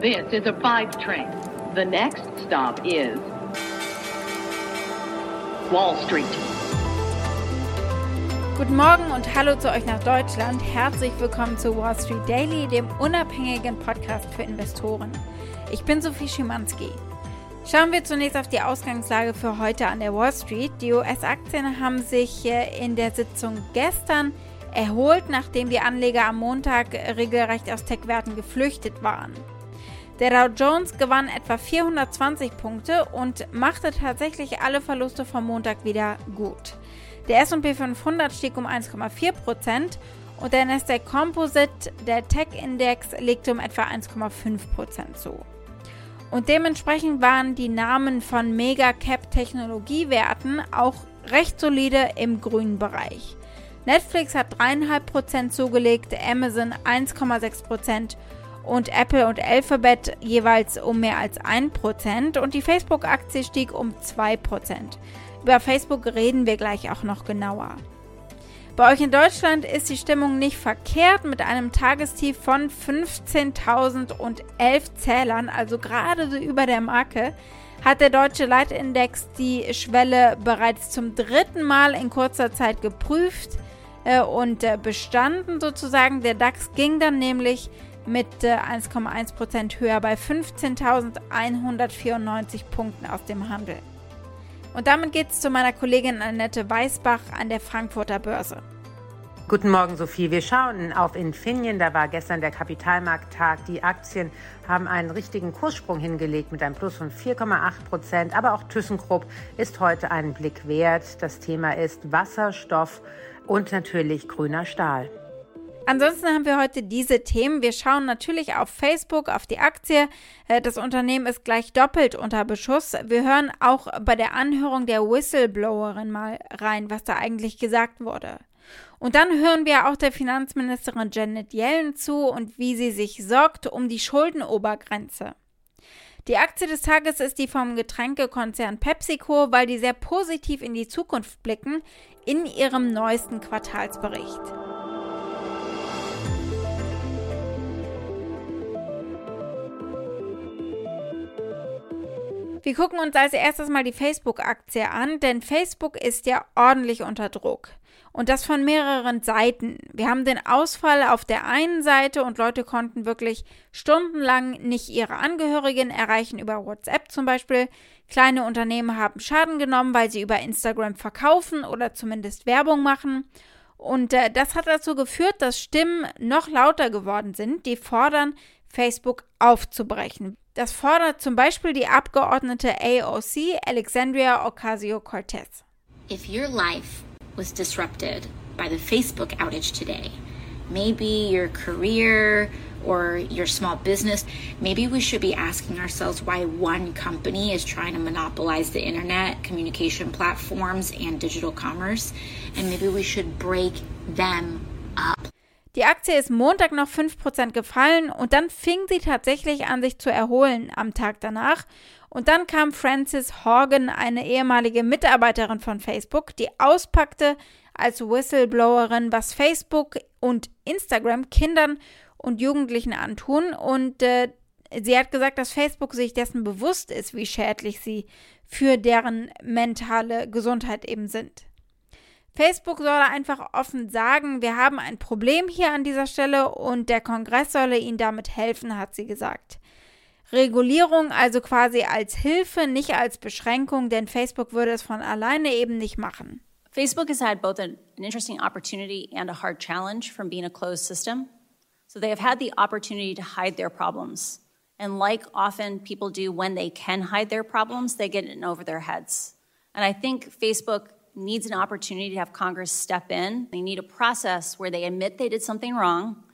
This is a five train. The next stop is Wall Street. Guten Morgen und hallo zu euch nach Deutschland. Herzlich willkommen zu Wall Street Daily, dem unabhängigen Podcast für Investoren. Ich bin Sophie Schimanski. Schauen wir zunächst auf die Ausgangslage für heute an der Wall Street. Die US-Aktien haben sich in der Sitzung gestern erholt, nachdem die Anleger am Montag regelrecht aus Tech-Werten geflüchtet waren. Der Dow Jones gewann etwa 420 Punkte und machte tatsächlich alle Verluste vom Montag wieder gut. Der S&P 500 stieg um 1,4% und der Nasdaq Composite, der Tech-Index, legte um etwa 1,5% zu. Und dementsprechend waren die Namen von Mega-Cap-Technologiewerten auch recht solide im grünen Bereich. Netflix hat 3,5% zugelegt, Amazon 1,6% und Apple und Alphabet jeweils um mehr als 1% und die Facebook-Aktie stieg um 2%. Über Facebook reden wir gleich auch noch genauer. Bei euch in Deutschland ist die Stimmung nicht verkehrt mit einem Tagestief von 15.011 Zählern, also gerade so über der Marke, hat der deutsche Leitindex die Schwelle bereits zum dritten Mal in kurzer Zeit geprüft äh, und äh, bestanden sozusagen. Der DAX ging dann nämlich mit äh, 1,1% höher bei 15.194 Punkten aus dem Handel. Und damit geht es zu meiner Kollegin Annette Weißbach an der Frankfurter Börse. Guten Morgen, Sophie. Wir schauen auf Infineon. Da war gestern der Kapitalmarkttag. Die Aktien haben einen richtigen Kurssprung hingelegt mit einem Plus von 4,8 Prozent. Aber auch ThyssenKrupp ist heute einen Blick wert. Das Thema ist Wasserstoff und natürlich grüner Stahl. Ansonsten haben wir heute diese Themen. Wir schauen natürlich auf Facebook, auf die Aktie. Äh, das Unternehmen ist gleich doppelt unter Beschuss. Wir hören auch bei der Anhörung der Whistleblowerin mal rein, was da eigentlich gesagt wurde. Und dann hören wir auch der Finanzministerin Janet Yellen zu und wie sie sich sorgt um die Schuldenobergrenze. Die Aktie des Tages ist die vom Getränkekonzern PepsiCo, weil die sehr positiv in die Zukunft blicken in ihrem neuesten Quartalsbericht. Wir gucken uns als erstes mal die Facebook-Aktie an, denn Facebook ist ja ordentlich unter Druck. Und das von mehreren Seiten. Wir haben den Ausfall auf der einen Seite und Leute konnten wirklich stundenlang nicht ihre Angehörigen erreichen, über WhatsApp zum Beispiel. Kleine Unternehmen haben Schaden genommen, weil sie über Instagram verkaufen oder zumindest Werbung machen. Und äh, das hat dazu geführt, dass Stimmen noch lauter geworden sind, die fordern, Facebook aufzubrechen. Das fordert zum Beispiel die Abgeordnete AOC Alexandria Ocasio-Cortez. If your life was disrupted by the Facebook outage today, maybe your career or your small business, maybe we should be asking ourselves why one company is trying to monopolize the internet, communication platforms, and digital commerce, and maybe we should break them up. Die Aktie ist Montag noch 5% gefallen und dann fing sie tatsächlich an, sich zu erholen am Tag danach. Und dann kam Frances Horgan, eine ehemalige Mitarbeiterin von Facebook, die auspackte als Whistleblowerin, was Facebook und Instagram Kindern und Jugendlichen antun. Und äh, sie hat gesagt, dass Facebook sich dessen bewusst ist, wie schädlich sie für deren mentale Gesundheit eben sind. Facebook solle einfach offen sagen, wir haben ein Problem hier an dieser Stelle und der Kongress solle ihnen damit helfen, hat sie gesagt. Regulierung also quasi als Hilfe, nicht als Beschränkung, denn Facebook würde es von alleine eben nicht machen. Facebook has had both an, an interesting opportunity and a hard challenge from being a closed system. So they have had the opportunity to hide their problems. And like often people do when they can hide their problems, they get in over their heads. And I think Facebook needs an opportunity to have Congress step in. They need a process where they admit they did something wrong.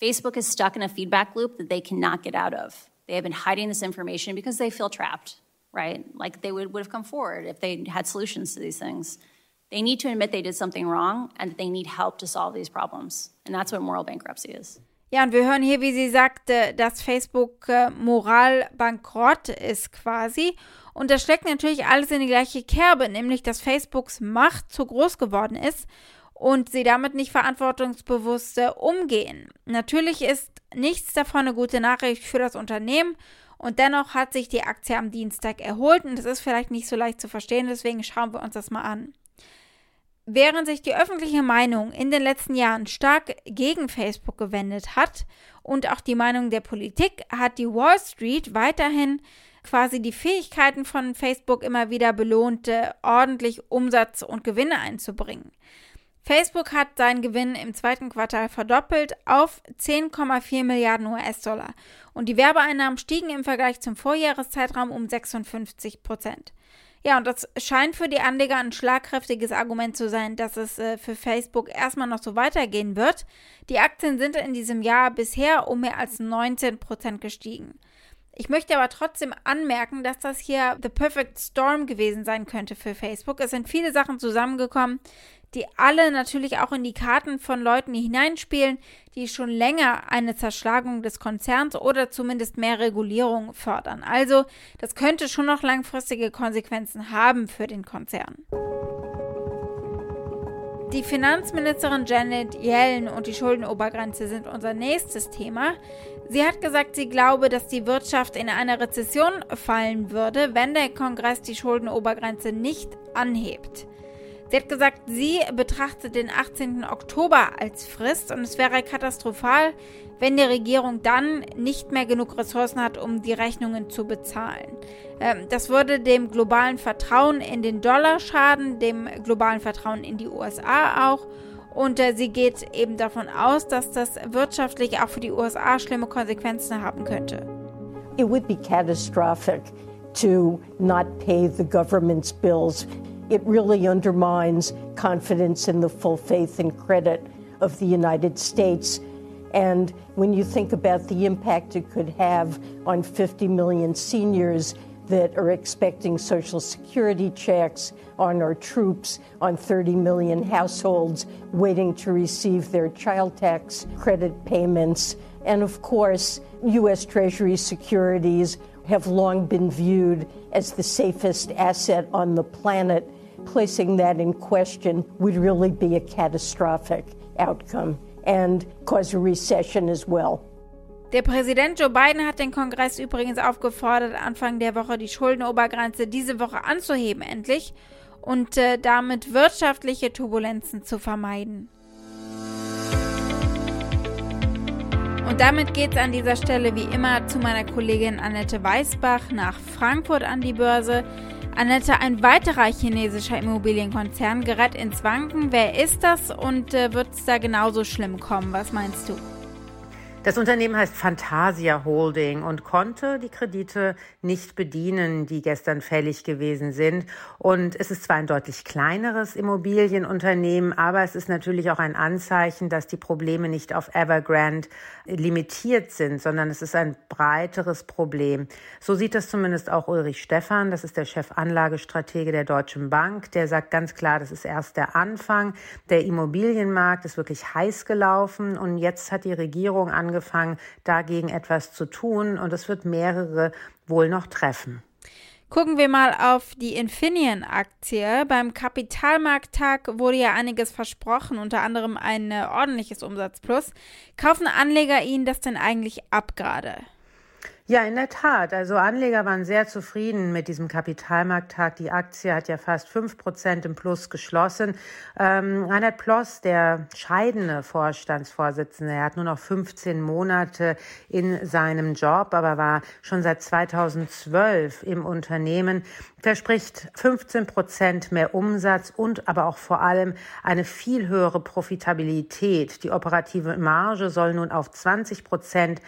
Facebook is stuck in a feedback loop that they cannot get out of. They have been hiding this information because they feel trapped, right? Like they would, would have come forward if they had solutions to these things. They need to admit they did something wrong and that they need help to solve these problems. And that's what moral bankruptcy is. Ja, und wir hören hier, wie sie sagte, dass Facebook äh, moral bankrott ist quasi. Und das steckt natürlich alles in die gleiche Kerbe, nämlich dass Facebooks Macht zu groß geworden ist und sie damit nicht verantwortungsbewusst umgehen. Natürlich ist nichts davon eine gute Nachricht für das Unternehmen und dennoch hat sich die Aktie am Dienstag erholt und das ist vielleicht nicht so leicht zu verstehen, deswegen schauen wir uns das mal an. Während sich die öffentliche Meinung in den letzten Jahren stark gegen Facebook gewendet hat und auch die Meinung der Politik, hat die Wall Street weiterhin quasi die Fähigkeiten von Facebook immer wieder belohnt, ordentlich Umsatz und Gewinne einzubringen. Facebook hat seinen Gewinn im zweiten Quartal verdoppelt auf 10,4 Milliarden US-Dollar und die Werbeeinnahmen stiegen im Vergleich zum Vorjahreszeitraum um 56 Prozent. Ja, und das scheint für die Anleger ein schlagkräftiges Argument zu sein, dass es äh, für Facebook erstmal noch so weitergehen wird. Die Aktien sind in diesem Jahr bisher um mehr als 19 Prozent gestiegen. Ich möchte aber trotzdem anmerken, dass das hier the perfect storm gewesen sein könnte für Facebook. Es sind viele Sachen zusammengekommen, die alle natürlich auch in die Karten von Leuten hineinspielen, die schon länger eine Zerschlagung des Konzerns oder zumindest mehr Regulierung fördern. Also, das könnte schon noch langfristige Konsequenzen haben für den Konzern. Die Finanzministerin Janet Yellen und die Schuldenobergrenze sind unser nächstes Thema. Sie hat gesagt, sie glaube, dass die Wirtschaft in eine Rezession fallen würde, wenn der Kongress die Schuldenobergrenze nicht anhebt. Sie hat gesagt, sie betrachtet den 18. Oktober als Frist und es wäre katastrophal, wenn die Regierung dann nicht mehr genug Ressourcen hat, um die Rechnungen zu bezahlen. Ähm, das würde dem globalen Vertrauen in den Dollar schaden, dem globalen Vertrauen in die USA auch. Und äh, sie geht eben davon aus, dass das wirtschaftlich auch für die USA schlimme Konsequenzen haben könnte. It would be catastrophic to not pay the government's bills. It really undermines confidence in the full faith and credit of the United States. And when you think about the impact it could have on 50 million seniors that are expecting Social Security checks, on our troops, on 30 million households waiting to receive their child tax credit payments, and of course, U.S. Treasury securities have long been viewed as the safest asset on the planet placing that in question would really be a catastrophic outcome and cause a recession as well. Der Präsident Joe Biden hat den Kongress übrigens aufgefordert, Anfang der Woche die Schuldenobergrenze diese Woche anzuheben, endlich, und äh, damit wirtschaftliche Turbulenzen zu vermeiden. Und damit geht es an dieser Stelle wie immer zu meiner Kollegin Annette Weißbach nach Frankfurt an die Börse. Annette, ein weiterer chinesischer Immobilienkonzern gerät ins Wanken. Wer ist das und äh, wird es da genauso schlimm kommen? Was meinst du? Das Unternehmen heißt Fantasia Holding und konnte die Kredite nicht bedienen, die gestern fällig gewesen sind. Und es ist zwar ein deutlich kleineres Immobilienunternehmen, aber es ist natürlich auch ein Anzeichen, dass die Probleme nicht auf Evergrande limitiert sind, sondern es ist ein breiteres Problem. So sieht das zumindest auch Ulrich Stephan, das ist der Chefanlagestratege der Deutschen Bank. Der sagt ganz klar, das ist erst der Anfang. Der Immobilienmarkt ist wirklich heiß gelaufen und jetzt hat die Regierung angefangen, angefangen, dagegen etwas zu tun und es wird mehrere wohl noch treffen. Gucken wir mal auf die Infineon-Aktie. Beim Kapitalmarkttag wurde ja einiges versprochen, unter anderem ein äh, ordentliches Umsatzplus. Kaufen Anleger Ihnen das denn eigentlich ab gerade? Ja, in der Tat. Also Anleger waren sehr zufrieden mit diesem Kapitalmarkttag. Die Aktie hat ja fast fünf Prozent im Plus geschlossen. Ähm, Reinhard Ploss, der scheidende Vorstandsvorsitzende, er hat nur noch 15 Monate in seinem Job, aber war schon seit 2012 im Unternehmen, verspricht 15 Prozent mehr Umsatz und aber auch vor allem eine viel höhere Profitabilität. Die operative Marge soll nun auf 20 Prozent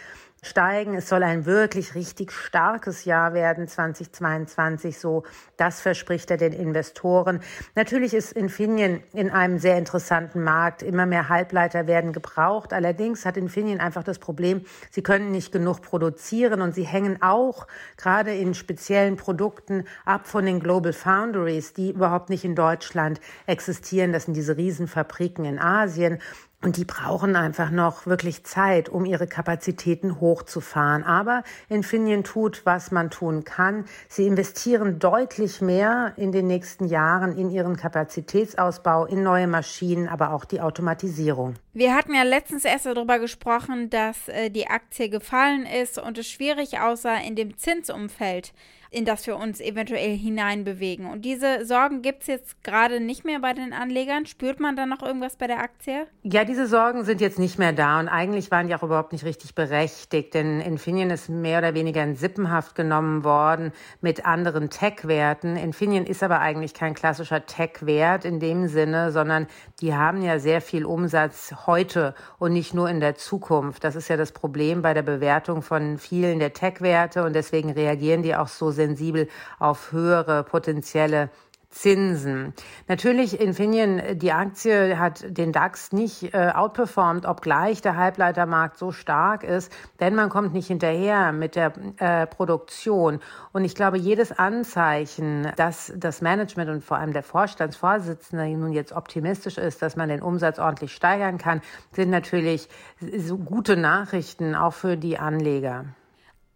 steigen. Es soll ein wirklich richtig starkes Jahr werden, 2022, so das verspricht er den Investoren. Natürlich ist Infineon in einem sehr interessanten Markt. Immer mehr Halbleiter werden gebraucht. Allerdings hat Infineon einfach das Problem, sie können nicht genug produzieren und sie hängen auch gerade in speziellen Produkten ab von den Global Foundries, die überhaupt nicht in Deutschland existieren. Das sind diese Riesenfabriken in Asien. Und die brauchen einfach noch wirklich Zeit, um ihre Kapazitäten hochzufahren. Aber Infineon tut, was man tun kann. Sie investieren deutlich mehr in den nächsten Jahren in ihren Kapazitätsausbau, in neue Maschinen, aber auch die Automatisierung. Wir hatten ja letztens erst darüber gesprochen, dass äh, die Aktie gefallen ist und es schwierig aussah in dem Zinsumfeld in das wir uns eventuell hineinbewegen. Und diese Sorgen gibt es jetzt gerade nicht mehr bei den Anlegern. Spürt man da noch irgendwas bei der Aktie? Ja, diese Sorgen sind jetzt nicht mehr da und eigentlich waren die auch überhaupt nicht richtig berechtigt, denn Infineon ist mehr oder weniger in Sippenhaft genommen worden mit anderen Tech-Werten. Infineon ist aber eigentlich kein klassischer Tech-Wert in dem Sinne, sondern die haben ja sehr viel Umsatz heute und nicht nur in der Zukunft. Das ist ja das Problem bei der Bewertung von vielen der Tech-Werte und deswegen reagieren die auch so sensibel auf höhere potenzielle Zinsen. Natürlich, Infineon, die Aktie hat den DAX nicht äh, outperformed, obgleich der Halbleitermarkt so stark ist, denn man kommt nicht hinterher mit der äh, Produktion. Und ich glaube, jedes Anzeichen, dass das Management und vor allem der Vorstandsvorsitzende nun jetzt optimistisch ist, dass man den Umsatz ordentlich steigern kann, sind natürlich so gute Nachrichten auch für die Anleger.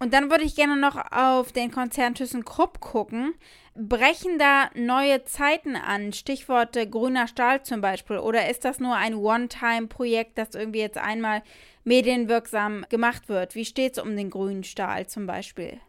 Und dann würde ich gerne noch auf den Konzern ThyssenKrupp gucken. Brechen da neue Zeiten an? Stichworte grüner Stahl zum Beispiel. Oder ist das nur ein One-Time-Projekt, das irgendwie jetzt einmal medienwirksam gemacht wird? Wie steht es um den grünen Stahl zum Beispiel?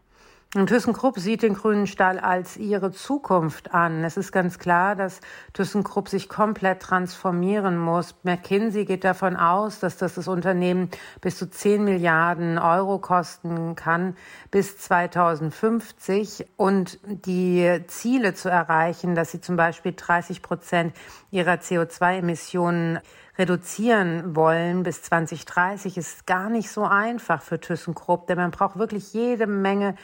Und ThyssenKrupp sieht den grünen Stahl als ihre Zukunft an. Es ist ganz klar, dass ThyssenKrupp sich komplett transformieren muss. McKinsey geht davon aus, dass das das Unternehmen bis zu 10 Milliarden Euro kosten kann bis 2050 und die Ziele zu erreichen, dass sie zum Beispiel 30 Prozent ihrer CO2-Emissionen reduzieren wollen bis 2030, ist gar nicht so einfach für ThyssenKrupp, denn man braucht wirklich jede Menge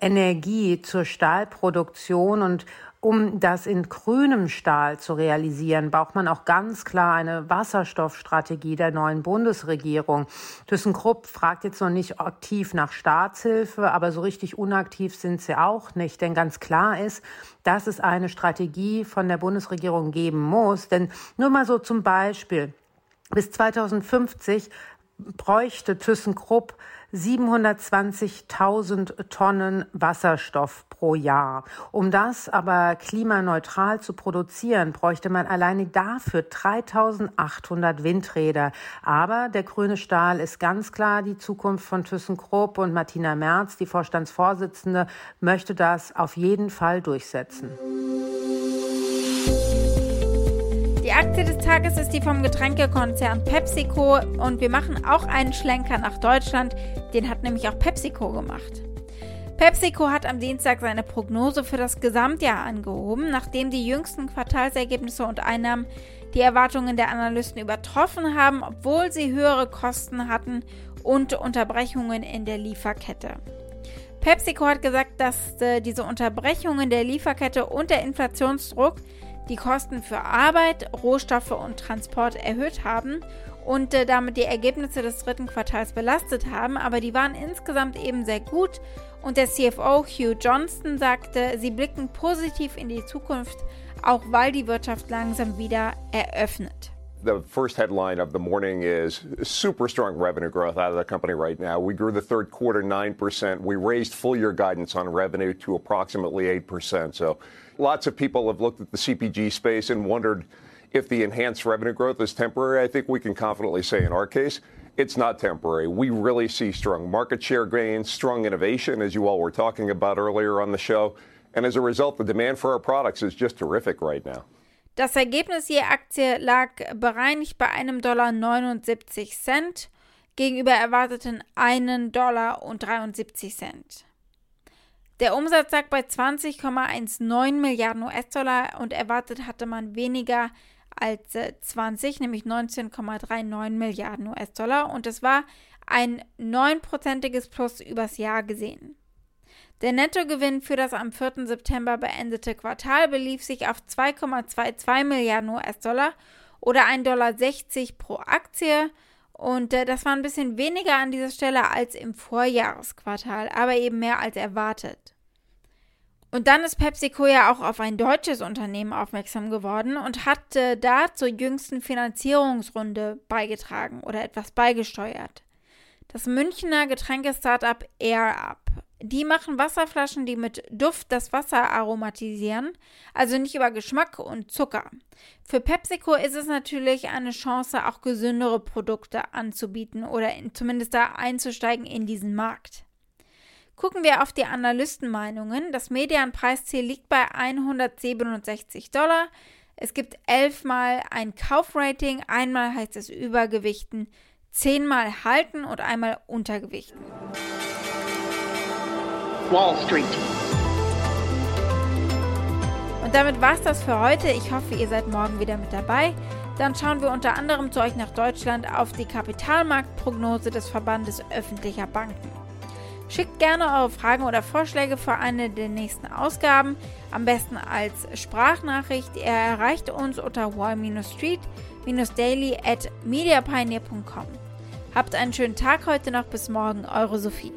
Energie zur Stahlproduktion und um das in grünem Stahl zu realisieren, braucht man auch ganz klar eine Wasserstoffstrategie der neuen Bundesregierung. ThyssenKrupp fragt jetzt noch nicht aktiv nach Staatshilfe, aber so richtig unaktiv sind sie auch nicht. Denn ganz klar ist, dass es eine Strategie von der Bundesregierung geben muss. Denn nur mal so zum Beispiel, bis 2050 bräuchte ThyssenKrupp 720.000 Tonnen Wasserstoff pro Jahr. Um das aber klimaneutral zu produzieren, bräuchte man alleine dafür 3.800 Windräder. Aber der grüne Stahl ist ganz klar die Zukunft von ThyssenKrupp und Martina Merz, die Vorstandsvorsitzende, möchte das auf jeden Fall durchsetzen. Aktie des Tages ist die vom Getränkekonzern PepsiCo und wir machen auch einen Schlenker nach Deutschland. Den hat nämlich auch PepsiCo gemacht. PepsiCo hat am Dienstag seine Prognose für das Gesamtjahr angehoben, nachdem die jüngsten Quartalsergebnisse und Einnahmen die Erwartungen der Analysten übertroffen haben, obwohl sie höhere Kosten hatten und Unterbrechungen in der Lieferkette. PepsiCo hat gesagt, dass äh, diese Unterbrechungen der Lieferkette und der Inflationsdruck die Kosten für Arbeit, Rohstoffe und Transport erhöht haben und äh, damit die Ergebnisse des dritten Quartals belastet haben, aber die waren insgesamt eben sehr gut und der CFO Hugh Johnston sagte, sie blicken positiv in die Zukunft, auch weil die Wirtschaft langsam wieder eröffnet. The first headline of the morning is super strong revenue growth out of the company right now. We grew the third quarter 9%. We raised full year guidance on revenue to approximately 8%. So lots of people have looked at the CPG space and wondered if the enhanced revenue growth is temporary. I think we can confidently say in our case, it's not temporary. We really see strong market share gains, strong innovation, as you all were talking about earlier on the show. And as a result, the demand for our products is just terrific right now. Das Ergebnis je Aktie lag bereinigt bei einem Dollar 79 Cent gegenüber erwarteten 1 Dollar und 73 Cent. Der Umsatz lag bei 20,19 Milliarden US-Dollar und erwartet hatte man weniger als 20, nämlich 19,39 Milliarden US-Dollar und es war ein neunprozentiges Plus übers Jahr gesehen. Der Nettogewinn für das am 4. September beendete Quartal belief sich auf 2,22 Milliarden US-Dollar oder 1,60 Dollar pro Aktie. Und äh, das war ein bisschen weniger an dieser Stelle als im Vorjahresquartal, aber eben mehr als erwartet. Und dann ist PepsiCo ja auch auf ein deutsches Unternehmen aufmerksam geworden und hat äh, da zur jüngsten Finanzierungsrunde beigetragen oder etwas beigesteuert. Das Münchner Getränkestartup AirUp. Die machen Wasserflaschen, die mit Duft das Wasser aromatisieren, also nicht über Geschmack und Zucker. Für PepsiCo ist es natürlich eine Chance, auch gesündere Produkte anzubieten oder in, zumindest da einzusteigen in diesen Markt. Gucken wir auf die Analystenmeinungen. Das Medianpreisziel liegt bei 167 Dollar. Es gibt elfmal ein Kaufrating, einmal heißt es Übergewichten, zehnmal halten und einmal Untergewichten. Wall Street. Und damit war es das für heute. Ich hoffe, ihr seid morgen wieder mit dabei. Dann schauen wir unter anderem zu euch nach Deutschland auf die Kapitalmarktprognose des Verbandes öffentlicher Banken. Schickt gerne eure Fragen oder Vorschläge für eine der nächsten Ausgaben, am besten als Sprachnachricht. Ihr erreicht uns unter wall-street-daily at mediapioneer.com. Habt einen schönen Tag heute noch, bis morgen, eure Sophie.